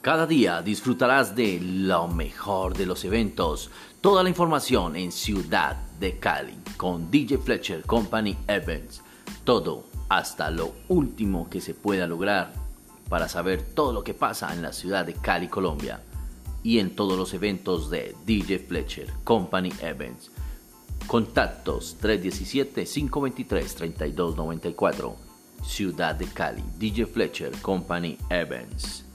Cada día disfrutarás de lo mejor de los eventos. Toda la información en Ciudad de Cali con DJ Fletcher Company Events. Todo hasta lo último que se pueda lograr para saber todo lo que pasa en la ciudad de Cali, Colombia. Y en todos los eventos de DJ Fletcher Company Events. Contactos 317-523-3294. Ciudad de Cali, DJ Fletcher Company Events.